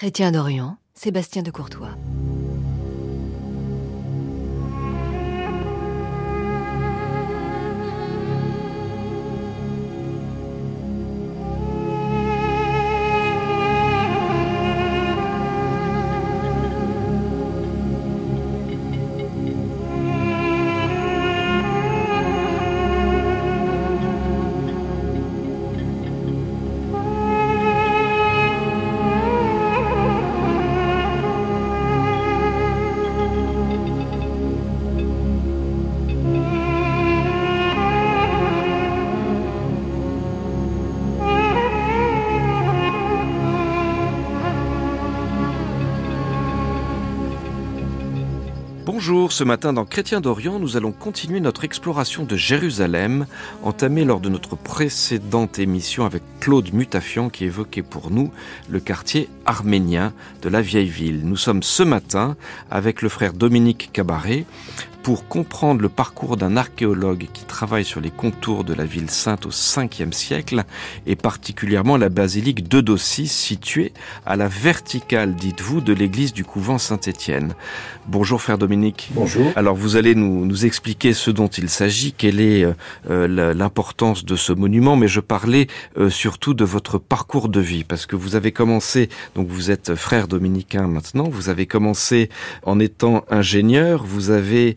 Chrétien d'Orient, Sébastien de Courtois. Bonjour, ce matin dans Chrétien d'Orient, nous allons continuer notre exploration de Jérusalem, entamée lors de notre précédente émission avec Claude Mutafian qui évoquait pour nous le quartier arménien de la vieille ville. Nous sommes ce matin avec le frère Dominique Cabaret pour comprendre le parcours d'un archéologue qui travaille sur les contours de la ville sainte au 5e siècle et particulièrement la basilique d'Eudossis située à la verticale, dites-vous, de l'église du couvent Saint-Étienne. Bonjour frère Dominique. Bonjour. Alors vous allez nous, nous expliquer ce dont il s'agit, quelle est euh, l'importance de ce monument, mais je parlais euh, surtout de votre parcours de vie parce que vous avez commencé, donc vous êtes frère dominicain maintenant, vous avez commencé en étant ingénieur, vous avez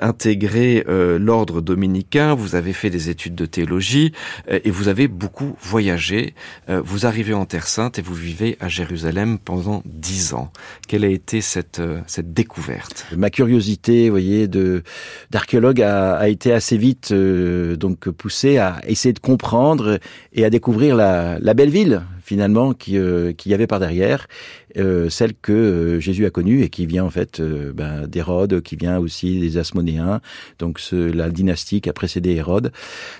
intégré euh, l'ordre dominicain, vous avez fait des études de théologie euh, et vous avez beaucoup voyagé. Euh, vous arrivez en Terre Sainte et vous vivez à Jérusalem pendant dix ans. Quelle a été cette cette découverte? Ma curiosité, vous voyez, de d'archéologue a, a, été assez vite donc poussée à essayer de comprendre et à découvrir la, la belle ville finalement qui euh, qui y avait par derrière, euh, celle que euh, Jésus a connue et qui vient en fait ben, d'Hérode, qui vient aussi des Asmonéens, donc la dynastie qui a précédé Hérode,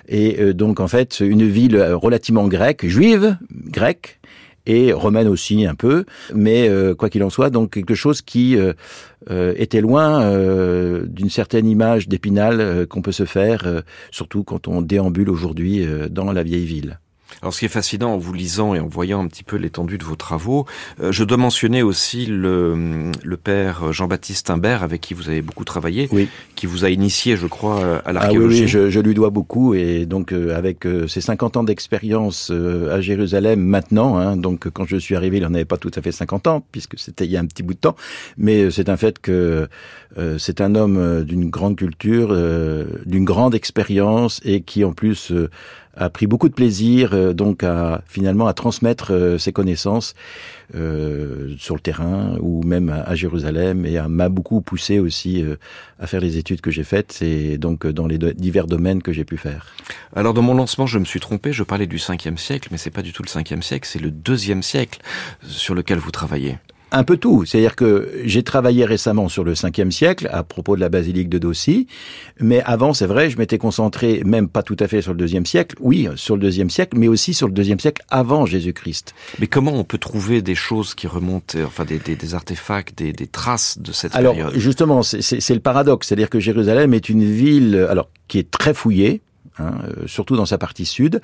et donc en fait une ville relativement grecque, juive, grecque, et romaine aussi un peu, mais quoi qu'il en soit, donc quelque chose qui était loin d'une certaine image d'Épinal qu'on peut se faire, surtout quand on déambule aujourd'hui dans la vieille ville. Alors, ce qui est fascinant en vous lisant et en voyant un petit peu l'étendue de vos travaux, euh, je dois mentionner aussi le, le père Jean-Baptiste Imbert, avec qui vous avez beaucoup travaillé, oui. qui vous a initié, je crois, à l'archéologie. Ah oui, oui je, je, lui dois beaucoup, et donc euh, avec euh, ses 50 ans d'expérience euh, à Jérusalem maintenant, hein, donc quand je suis arrivé, il n'en avait pas tout à fait 50 ans, puisque c'était il y a un petit bout de temps, mais euh, c'est un fait que c'est un homme d'une grande culture, d'une grande expérience, et qui en plus a pris beaucoup de plaisir euh, donc à finalement à transmettre euh, ses connaissances euh, sur le terrain ou même à, Jérusalem. Et m'a beaucoup poussé aussi à faire les études que j'ai faites et donc dans les divers domaines que j'ai pu faire. Alors dans mon lancement, je me suis trompé, je parlais du 5e siècle, mais c'est pas du tout le 5e siècle, c'est le 2e siècle sur lequel vous travaillez un peu tout. C'est-à-dire que j'ai travaillé récemment sur le 5e siècle à propos de la basilique de Dossi, mais avant, c'est vrai, je m'étais concentré même pas tout à fait sur le 2e siècle, oui, sur le 2e siècle, mais aussi sur le 2e siècle avant Jésus-Christ. Mais comment on peut trouver des choses qui remontent, enfin des, des, des artefacts, des, des, traces de cette alors, période? Alors justement, c'est le paradoxe, c'est-à-dire que Jérusalem est une ville, alors qui est très fouillée, Hein, euh, surtout dans sa partie sud,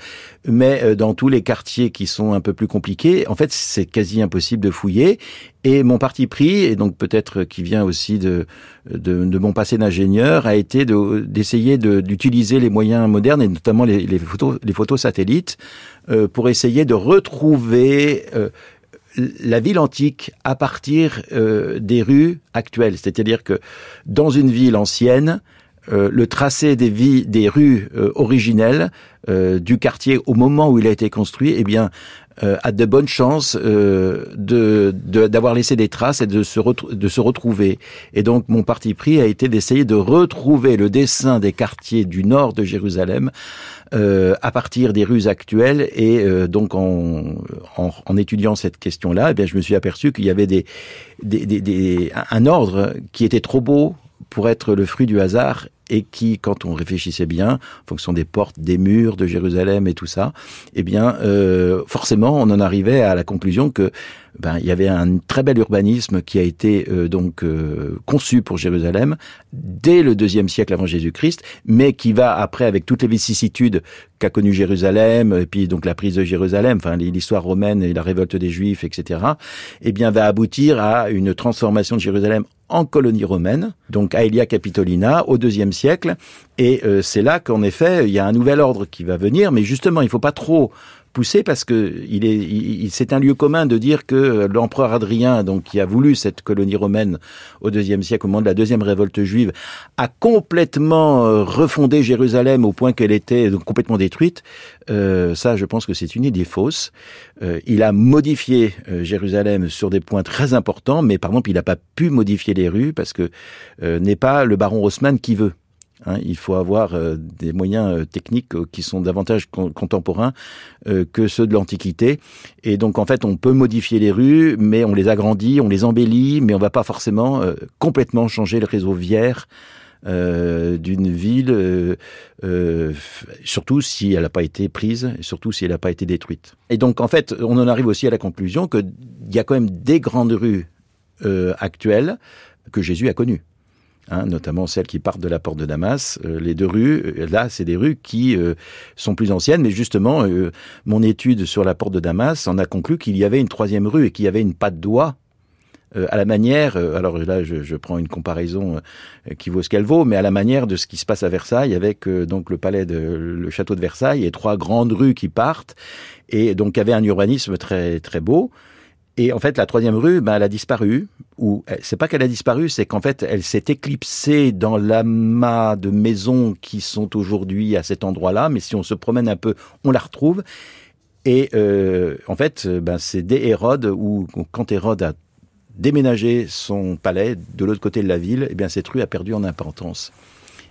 mais euh, dans tous les quartiers qui sont un peu plus compliqués, en fait, c'est quasi impossible de fouiller. Et mon parti pris, et donc peut-être qui vient aussi de, de, de mon passé d'ingénieur, a été d'essayer d'utiliser les moyens modernes, et notamment les, les photos, les photos satellites, euh, pour essayer de retrouver euh, la ville antique à partir euh, des rues actuelles. C'est-à-dire que dans une ville ancienne, euh, le tracé des, vies, des rues euh, originelles euh, du quartier au moment où il a été construit, eh bien, a de bonnes chances de d'avoir laissé des traces et de se, de se retrouver. Et donc, mon parti pris a été d'essayer de retrouver le dessin des quartiers du nord de Jérusalem à partir des rues actuelles. Et donc, en, en, en, étudiant cette question-là, eh bien, je me suis aperçu qu'il y avait des, des, des, des, un ordre qui était trop beau pour être le fruit du hasard et qui, quand on réfléchissait bien, en fonction des portes, des murs de Jérusalem et tout ça, eh bien, euh, forcément, on en arrivait à la conclusion que ben, il y avait un très bel urbanisme qui a été euh, donc euh, conçu pour Jérusalem dès le deuxième siècle avant Jésus-Christ, mais qui va après avec toutes les vicissitudes qu'a connu Jérusalem, et puis donc la prise de Jérusalem, enfin l'histoire romaine et la révolte des Juifs, etc. Eh bien, va aboutir à une transformation de Jérusalem en colonie romaine, donc Aelia Capitolina au deuxième siècle, et euh, c'est là qu'en effet il y a un nouvel ordre qui va venir, mais justement il faut pas trop poussé parce que il est, c'est un lieu commun de dire que l'empereur Adrien, donc qui a voulu cette colonie romaine au deuxième siècle, au moment de la deuxième révolte juive, a complètement euh, refondé Jérusalem au point qu'elle était complètement détruite. Euh, ça, je pense que c'est une idée fausse. Euh, il a modifié Jérusalem sur des points très importants, mais par exemple, il n'a pas pu modifier les rues parce que n'est pas le baron Haussmann qui veut. Hein, il faut avoir euh, des moyens euh, techniques euh, qui sont davantage contemporains que ceux de l'Antiquité. Et donc, en fait, on peut modifier les rues, mais on les agrandit, on les embellit, mais on va pas forcément complètement changer le réseau viaire d'une ville, surtout si elle n'a pas été prise, surtout si elle n'a pas été détruite. Et donc, en fait, on en arrive aussi à la conclusion qu'il y a quand même des grandes rues actuelles que Jésus a connues. Hein, notamment celles qui partent de la porte de Damas. Euh, les deux rues, euh, là, c'est des rues qui euh, sont plus anciennes, mais justement, mon étude sur la porte de Damas en a conclu qu'il y avait une troisième rue et qu'il y avait une patte d'oie à la manière, alors là je, je, prends une comparaison qui vaut ce qu'elle vaut, mais à la manière de ce qui se passe à Versailles avec donc le palais de le château de Versailles et trois grandes rues qui partent et donc y avait un urbanisme très très beau. Et en fait, la troisième rue, ben, elle a disparu. Ou c'est pas qu'elle a disparu, c'est qu'en fait, elle s'est éclipsée dans l'amas de maisons qui sont aujourd'hui à cet endroit-là. Mais si on se promène un peu, on la retrouve. Et euh, en fait, ben, c'est dès Hérode, où quand Hérode a déménagé son palais de l'autre côté de la ville, eh bien cette rue a perdu en importance.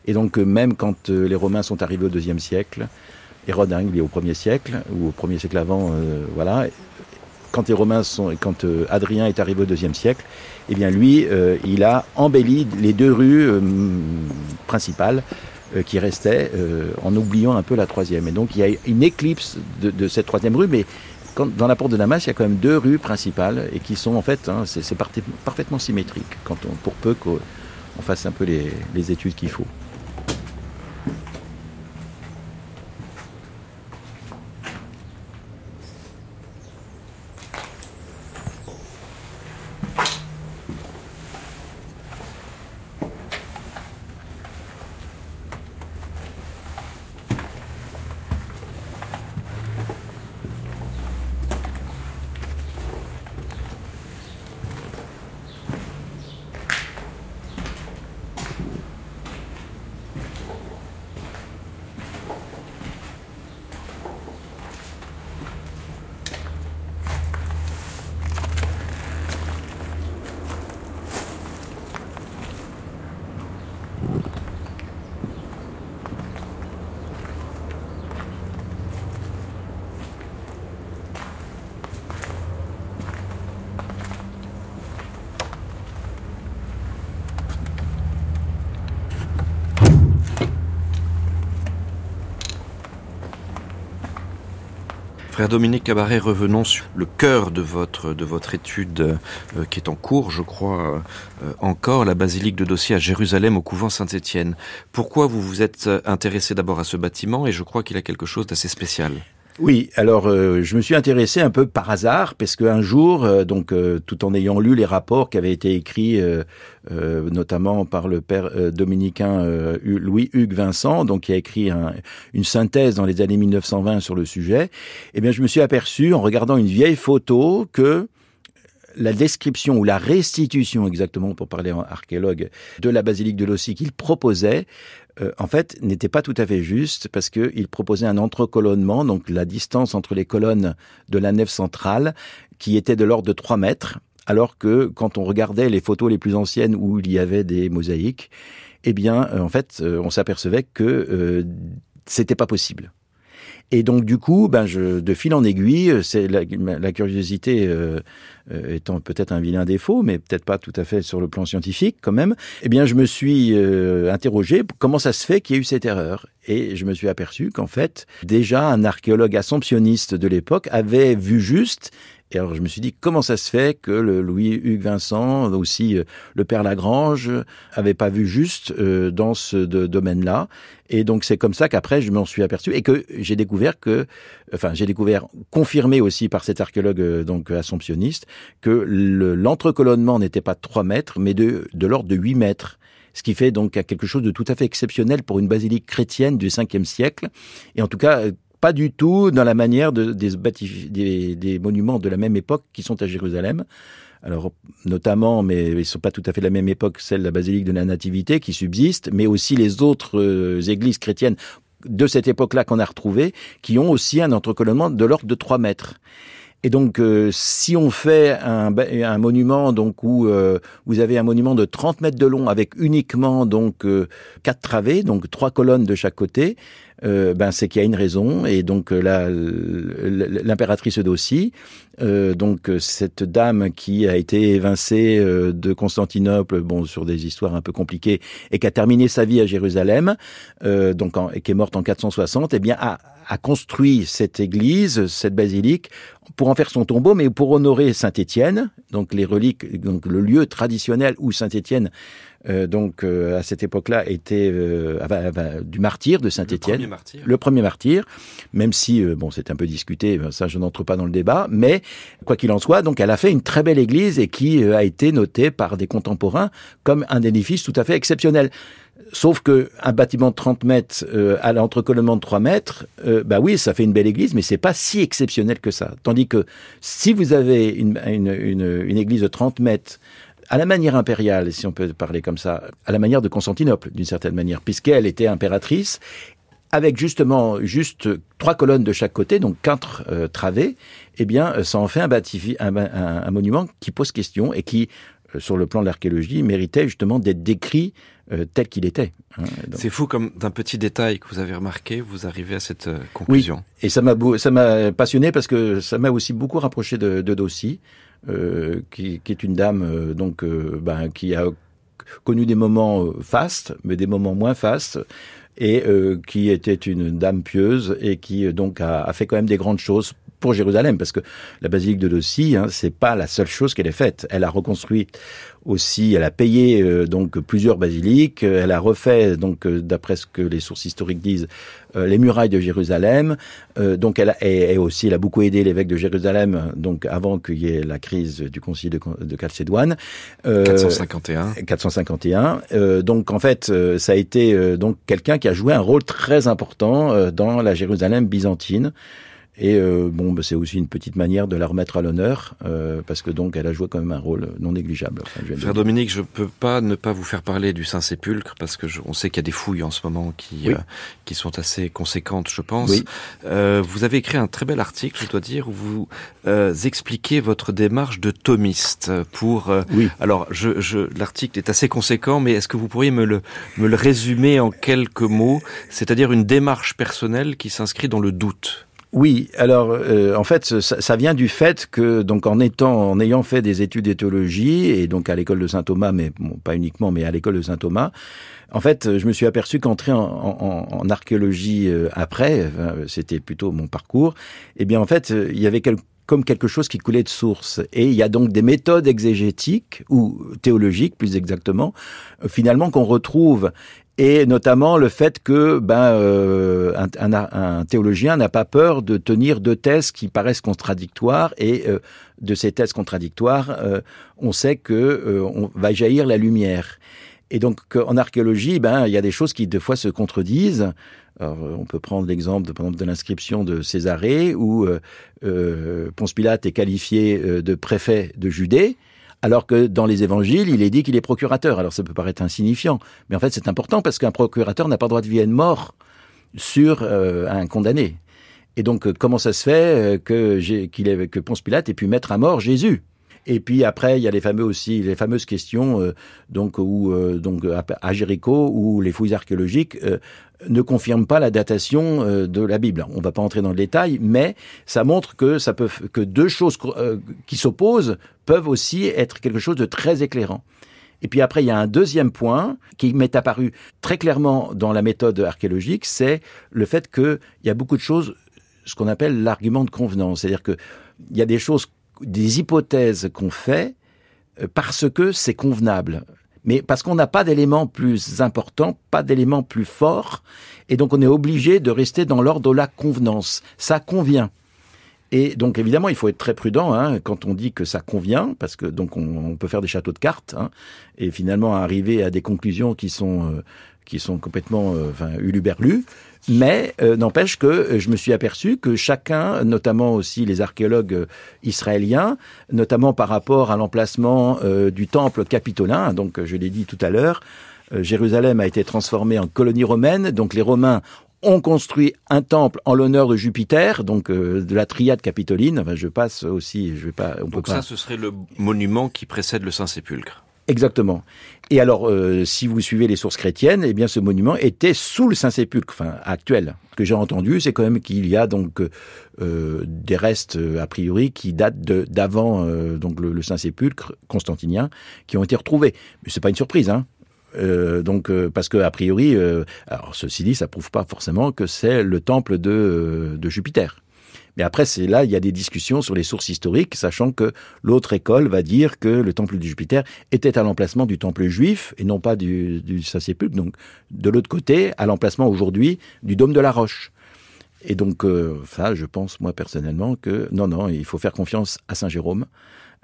Et donc même quand euh, les Romains sont arrivés au deuxième siècle, Hérode hein, il est au premier siècle ou au premier siècle avant, euh, voilà, quand les Romains sont, quand euh, Adrien est arrivé au deuxième siècle, eh bien lui, euh, il a embelli les deux rues euh, principales qui restaient, en oubliant un peu la troisième. Et donc il y a une éclipse de, cette troisième rue, mais dans la porte de Damas, il y a quand même deux rues principales et qui sont en fait, hein, c'est parfaitement symétrique, quand on, pour peu qu'on fasse un peu les études qu'il faut. Frère Dominique Cabaret, revenons sur le cœur de votre, de votre étude euh, qui est en cours, je crois, euh, encore, la basilique de Dossier à Jérusalem au couvent Saint-Étienne. Pourquoi vous vous êtes intéressé d'abord à ce bâtiment et je crois qu'il a quelque chose d'assez spécial? Oui, alors euh, je me suis intéressé un peu par hasard parce qu'un jour, euh, donc euh, tout en ayant lu les rapports qui avaient été écrits notamment par le père dominicain Louis Hugues Vincent, donc qui a écrit une synthèse dans les années 1920 sur le sujet, eh bien je me suis aperçu en regardant une vieille photo que la description ou la restitution exactement pour parler en archéologue de la basilique de Lossi qu'il proposait euh, en fait, n'était pas tout à fait juste parce qu'il proposait un entrecolonnement, donc la distance entre les colonnes de la nef centrale, qui était de l'ordre de 3 mètres, alors que quand on regardait les photos les plus anciennes où il y avait des mosaïques, eh bien, euh, en fait, euh, on s'apercevait que c'était pas possible. Et donc du coup, ben je, de fil en aiguille, c'est la, la, curiosité euh, euh, étant peut-être un vilain défaut, mais peut-être pas tout à fait sur le plan scientifique quand même. Eh bien, je me suis euh, interrogé comment ça se fait qu'il y ait eu cette erreur. Et je me suis aperçu qu'en fait, déjà un archéologue assomptionniste de l'époque avait vu juste et alors je me suis dit comment ça se fait que le Louis Hugues Vincent, aussi euh, le père Lagrange, avait pas vu juste euh, dans ce domaine-là. Et donc c'est comme ça qu'après je m'en suis aperçu et que j'ai découvert que, enfin j'ai découvert confirmé aussi par cet archéologue euh, donc assomptionniste que l'entrecolonnement n'était pas de 3 mètres mais de, de l'ordre de 8 mètres ce qui fait donc quelque chose de tout à fait exceptionnel pour une basilique chrétienne du 5e siècle, et en tout cas pas du tout dans la manière de, des, des, monuments de la même époque qui sont à Jérusalem. Alors, notamment, mais ils sont pas tout à fait de la même époque, celle de la basilique de la Nativité qui subsiste, mais aussi les autres euh, églises chrétiennes de cette époque-là qu'on a retrouvées, qui ont aussi un entrecolonnement de l'ordre de 3 mètres. Et donc, euh, si on fait un, un monument donc où euh, vous avez un monument de 30 mètres de long avec uniquement donc quatre travées, donc trois colonnes de chaque côté, euh, ben c'est qu'il y a une raison et donc euh, l'impératrice d'Aussie, euh, donc cette dame qui a été évincée de Constantinople, bon sur des histoires un peu compliquées et qui a terminé sa vie à Jérusalem, donc et qui est morte en 460, eh bien a, a construit cette église, cette basilique, pour en faire son tombeau, mais pour honorer Saint Étienne, donc les reliques, donc le lieu traditionnel où Saint Étienne euh, donc euh, à cette époque-là était euh, du martyr de Saint-Étienne, le, premier martyr, même si bon c'est un peu discuté, ça je n'entre pas dans le débat, mais quoi qu'il en soit, donc elle a fait une très belle église et qui a été notée par des contemporains comme un édifice tout à fait exceptionnel. Sauf que un bâtiment de 30 mètres à l'entrecollement de 3 mètres, bah oui, ça fait une belle église, mais c'est pas si exceptionnel que ça. Tandis que si vous avez une, une, une, une église de 30 mètres à la manière impériale, si on peut parler comme ça, à la manière de Constantinople, d'une certaine manière, puisqu'elle était impératrice, avec justement juste trois colonnes de chaque côté, donc quatre euh, travées, eh bien, euh, ça en fait un, un, monument qui pose question et qui, euh, sur le plan de l'archéologie, méritait justement d'être décrit tel qu'il était. Hein, C'est fou comme d'un petit détail que vous avez remarqué, vous arrivez à cette conclusion. Oui, et ça m'a ça m'a passionné parce que ça m'a aussi beaucoup rapproché de, de Dossi. Euh, qui, est une dame euh, donc euh, ben, qui a connu des moments fastes, mais des moments moins fastes, et qui était une dame pieuse et qui donc a, fait quand même des grandes choses pour Jérusalem, parce que la basilique de Dossi, hein, c'est pas la seule chose qu'elle ait faite. Elle a reconstruit aussi, elle a payé euh, donc plusieurs basiliques, elle a refait donc euh, d'après ce que les sources historiques disent euh, les murailles de Jérusalem. donc elle a, et, aussi elle a beaucoup aidé l'évêque de Jérusalem donc avant qu'il y ait la crise du concile de, de Chalcédoine. 451. 451. donc en fait ça a été donc quelqu'un qui a joué un rôle très important dans la Jérusalem byzantine. Et euh, bon, bah, c'est aussi une petite manière de la remettre à l'honneur, euh, parce que donc elle a joué quand même un rôle non négligeable. Frère Dominique, je peux pas ne pas vous faire parler du Saint-Sépulcre, parce que on sait qu'il y a des fouilles en ce moment qui euh, qui sont assez conséquentes, je pense. Oui. Euh, vous avez écrit un très bel article, je dois dire, où vous euh, expliquez votre démarche de thomiste pour. oui. Alors, je, je l'article est assez conséquent, mais est-ce que vous pourriez me le me le résumer en quelques mots, c'est-à-dire une démarche personnelle qui s'inscrit dans le doute. Oui, alors euh, en fait, ça, vient du fait que donc en étant, en ayant fait des études d'éthologie et donc à l'école de Saint Thomas, mais pas uniquement, mais à l'école de Saint Thomas, en fait, je me suis aperçu qu'entrer en, en, archéologie euh, après, c'était plutôt mon parcours, eh bien en fait, il y avait comme quelque chose qui coulait de source. Et il y a donc des méthodes exégétiques, ou théologiques plus exactement, finalement qu'on retrouve et notamment le fait que ben euh, un, un, théologien n'a pas peur de tenir deux thèses qui paraissent contradictoires et euh, de ces thèses contradictoires, euh, on sait que on va jaillir la lumière. Et donc en archéologie, ben il y a des choses qui deux fois se contredisent. Alors, on peut prendre l'exemple de, de l'inscription de Césarée où Ponce Pilate est qualifié de préfet de Judée alors que dans les évangiles, il est dit qu'il est procurateur. Alors ça peut paraître insignifiant, mais en fait c'est important parce qu'un procurateur n'a pas le droit de vie et de mort sur euh, un condamné. Et donc euh, comment ça se fait euh, que, Ponce Pilate ait pu mettre à mort Jésus? Et puis après, il y a les fameux aussi les fameuses questions euh, donc où euh, donc à Jéricho où les fouilles archéologiques euh, ne confirment pas la datation de la Bible. On va pas entrer dans le détail, mais ça montre que ça peut que deux choses qui s'opposent peuvent aussi être quelque chose de très éclairant. Et puis après, il y a un deuxième point qui m'est apparu très clairement dans la méthode archéologique, c'est le fait qu'il y a beaucoup de choses, ce qu'on appelle l'argument de convenance. C'est-à-dire qu'il y a des choses, des hypothèses qu'on fait euh, parce que c'est convenable. Mais parce qu'on n'a pas d'éléments plus importants, pas d'éléments plus forts, et donc on est obligé de rester dans l'ordre de la convenance. Ça convient. Et donc évidemment, il faut être très prudent hein, quand on dit que ça convient, parce que donc on, peut faire des châteaux de cartes hein, et finalement arriver à des conclusions qui sont euh, qui sont complètement euh, enfin, uluberlues. Mais euh, n'empêche que je me suis aperçu que chacun, notamment aussi les archéologues israéliens, notamment par rapport à l'emplacement du temple capitolin, donc je l'ai dit tout à l'heure, Jérusalem a été transformée en colonie romaine, donc les Romains on construit un temple en l'honneur de Jupiter, donc euh, de la triade capitoline. Enfin, je passe aussi, je vais pas. On donc ça, ce serait le monument qui précède le Saint-Sépulcre. Exactement. Et alors, euh, si vous suivez les sources chrétiennes, eh bien, ce monument était sous le Saint-Sépulcre, enfin actuel. Ce que j'ai entendu, c'est quand même qu'il y a donc euh, des restes a priori qui datent d'avant donc le, Saint-Sépulcre constantinien, qui ont été retrouvés. Mais c'est pas une surprise, hein. Euh, donc euh, parce que a priori, euh, alors ceci dit, ça prouve pas forcément que c'est le temple de, de Jupiter. Mais après, c'est là, il y a des discussions sur les sources historiques, sachant que l'autre école va dire que le temple de Jupiter était à l'emplacement du temple juif et non pas du, du Saint-Sépulcre. Donc, de l'autre côté, à l'emplacement aujourd'hui du dôme de la Roche. Et donc, ça, je pense, moi, personnellement, que non, non, il faut faire confiance à Saint Jérôme.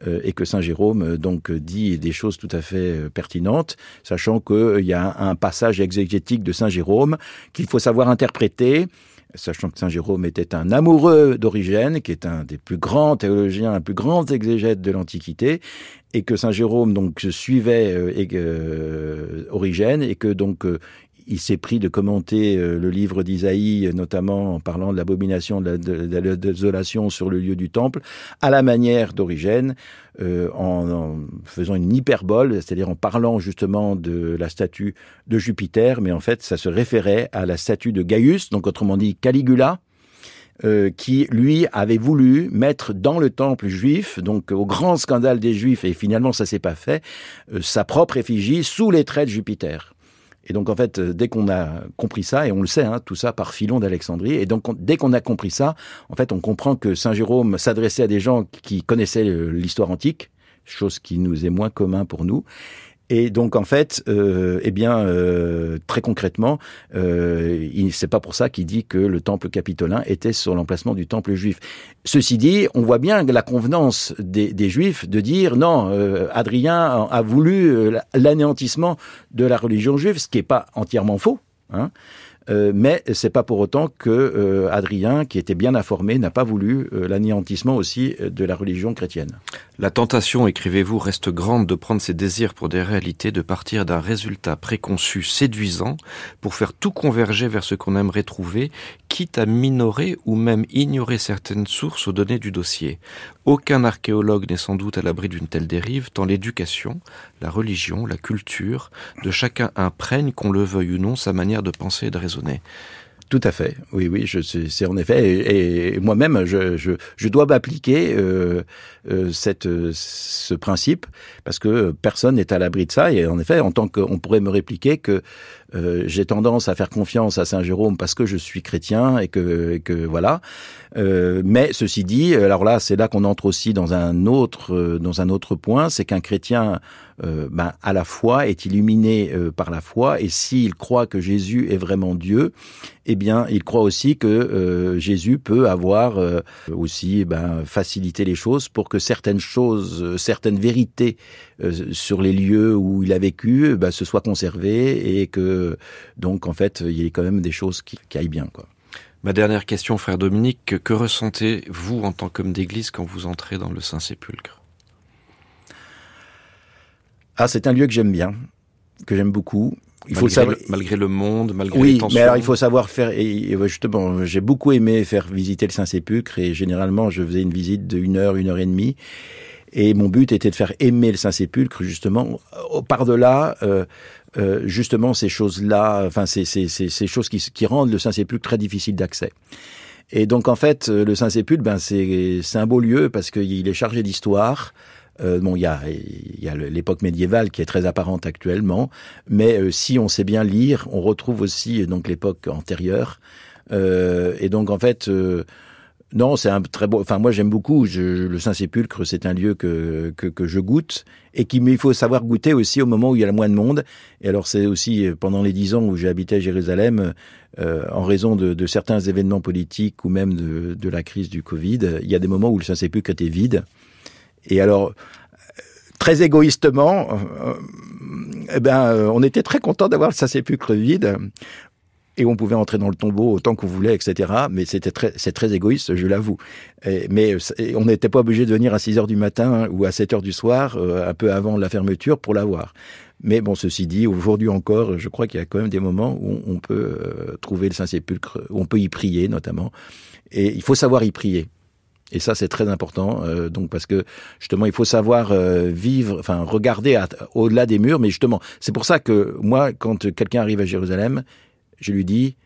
Euh, et que Saint Jérôme euh, donc dit des choses tout à fait euh, pertinentes, sachant qu'il y a un passage exégétique de Saint Jérôme qu'il faut savoir interpréter sachant que Saint Jérôme était un amoureux d'Origène, qui est un des plus grands théologiens, un plus grand exégète de l'Antiquité, et que Saint Jérôme donc suivait euh, Origène, et que donc il s'est pris de commenter euh, le livre d'Isaïe, notamment en parlant de l'abomination de, la désolation sur le lieu du temple, à la manière d'Origène, euh, en, faisant une hyperbole, c'est-à-dire en parlant justement de la statue de Jupiter, mais en fait ça se référait à la statue de Gaius, donc autrement dit Caligula, euh, qui lui avait voulu mettre dans le temple juif, donc au grand scandale des juifs, et finalement ça s'est pas fait, sa propre effigie sous les traits de Jupiter. Et donc en fait, euh, dès qu'on a compris ça, et on le sait, hein, tout ça par Philon d'Alexandrie, et donc dès qu'on a compris ça, en fait, on comprend que Saint Jérôme s'adressait à des gens qui connaissaient l'histoire antique, chose qui nous est moins commun pour nous, et donc en fait, euh, eh bien, euh, très concrètement, euh, c'est pas pour ça qu'il dit que le temple capitolin était sur l'emplacement du temple juif. Ceci dit, on voit bien la convenance des, des juifs de dire non, euh, Adrien a voulu l'anéantissement de la religion juive, ce qui est pas entièrement faux. Hein. Euh, mais c'est pas pour autant que euh, Adrien, qui était bien informé, n'a pas voulu euh, l'anéantissement aussi de la religion chrétienne. La tentation, écrivez-vous, reste grande de prendre ses désirs pour des réalités, de partir d'un résultat préconçu séduisant pour faire tout converger vers ce qu'on aimerait trouver, quitte à minorer ou même ignorer certaines sources aux données du dossier. Aucun archéologue n'est sans doute à l'abri d'une telle dérive, tant l'éducation, la religion, la culture de chacun imprègne, qu'on le veuille ou non, sa manière de penser et de raisonner. Tout à fait. Oui, oui, c'est en effet. Et, moi-même, je, dois m'appliquer euh, euh, cette ce principe parce que personne n'est à l'abri de ça. Et en effet, en tant qu'on pourrait me répliquer que euh, j'ai tendance à faire confiance à Saint Jérôme parce que je suis chrétien et que, et que voilà. Euh, mais ceci dit, alors là, c'est là qu'on entre aussi dans un autre euh, dans un autre point, c'est qu'un chrétien euh, ben, à la foi est illuminé par la foi et s'il croit que Jésus est vraiment Dieu, eh bien, il croit aussi que euh, Jésus peut avoir aussi ben, facilité les choses pour que certaines choses, certaines vérités sur les lieux où il a vécu, ben, se soient conservées et que donc en fait, il y ait quand même des choses qui, qui aillent bien, quoi. Ma dernière question, frère Dominique, que ressentez-vous en tant qu'homme d'église quand vous entrez dans le Saint-Sépulcre? Ah, c'est un lieu que j'aime bien, que j'aime beaucoup. Il faut savoir... le, malgré le monde, malgré oui, les tensions. mais alors il faut savoir faire. Et, justement, j'ai beaucoup aimé faire visiter le Saint-Sépulcre et généralement je faisais une visite de une heure, une heure et demie. Et mon but était de faire aimer le Saint-Sépulcre, justement, par-delà, euh, euh, justement, ces choses-là, enfin, ces, ces, ces, ces choses qui, qui rendent le Saint-Sépulcre très difficile d'accès. Et donc, en fait, le Saint-Sépulcre, ben, c'est un beau lieu parce qu'il est chargé d'histoire. Euh, bon, il y a, y a l'époque médiévale qui est très apparente actuellement, mais euh, si on sait bien lire, on retrouve aussi donc l'époque antérieure. Euh, et donc, en fait, euh, non, c'est un très beau. Enfin, moi, j'aime beaucoup. Je, le Saint-Sépulcre, c'est un lieu que, que, que je goûte et qu'il il faut savoir goûter aussi au moment où il y a le moins de monde. Et alors, c'est aussi pendant les dix ans où j'ai habité à Jérusalem, euh, en raison de, de, certains événements politiques ou même de, de, la crise du Covid, il y a des moments où le Saint-Sépulcre était vide. Et alors, très égoïstement, euh, eh ben, on était très content d'avoir le Saint-Sépulcre vide et on pouvait entrer dans le tombeau autant qu'on voulait, etc. Mais c'était très, c'est très égoïste, je l'avoue. Mais on n'était pas obligé de venir à 6 heures du matin ou à 7 heures du soir, euh, un peu avant la fermeture, pour l'avoir. Mais bon, ceci dit, aujourd'hui encore, je crois qu'il y a quand même des moments où on peut euh, trouver le Saint-Sépulcre, où on peut y prier notamment. Et il faut savoir y prier. Et ça, c'est très important. Euh, donc, parce que justement, il faut savoir vivre, enfin, regarder au-delà des murs. Mais justement, c'est pour ça que moi, quand quelqu'un arrive à Jérusalem, je lui dis,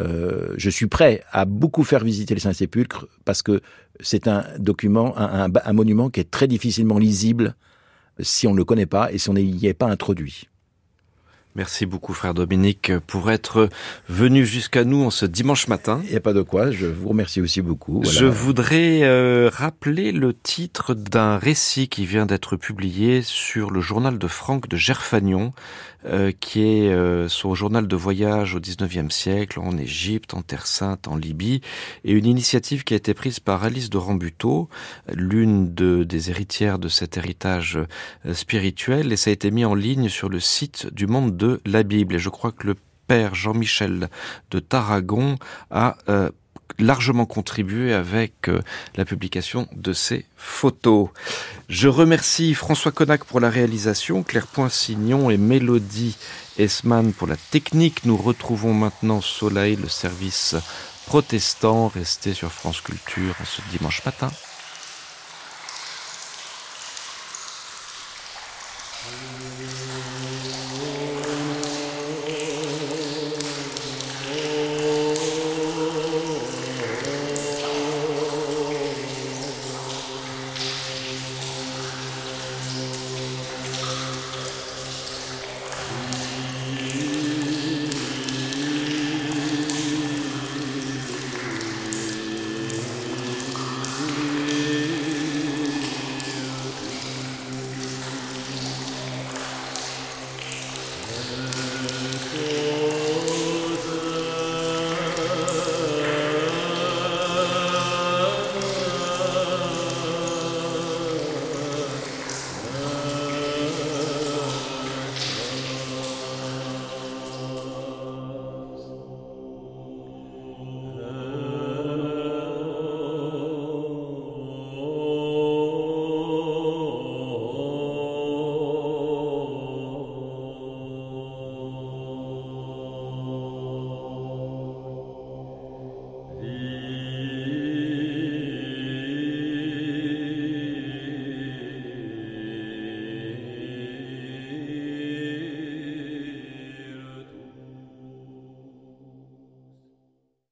euh, je suis prêt à beaucoup faire visiter le Saint-Sépulcre parce que c'est un document, un, monument qui est très difficilement lisible si on ne le connaît pas et si on n'y est pas introduit. Merci beaucoup, frère Dominique, pour être venu jusqu'à nous en ce dimanche matin. Il n'y a pas de quoi, je vous remercie aussi beaucoup. Voilà. Je voudrais euh, rappeler le titre d'un récit qui vient d'être publié sur le journal de Franck de Gerfagnon, euh, qui est euh, son journal de voyage au 19e siècle, en Égypte, en Terre Sainte, en Libye, et une initiative qui a été prise par Alice de Rambuteau, l'une de, des héritières de cet héritage spirituel, et ça a été mis en ligne sur le site du Monde de la Bible. Et je crois que le père Jean-Michel de Tarragon a euh, largement contribué avec euh, la publication de ces photos. Je remercie François Connac pour la réalisation, Claire Poinsignon et Mélodie Esman pour la technique. Nous retrouvons maintenant Soleil, le service protestant. Restez sur France Culture ce dimanche matin.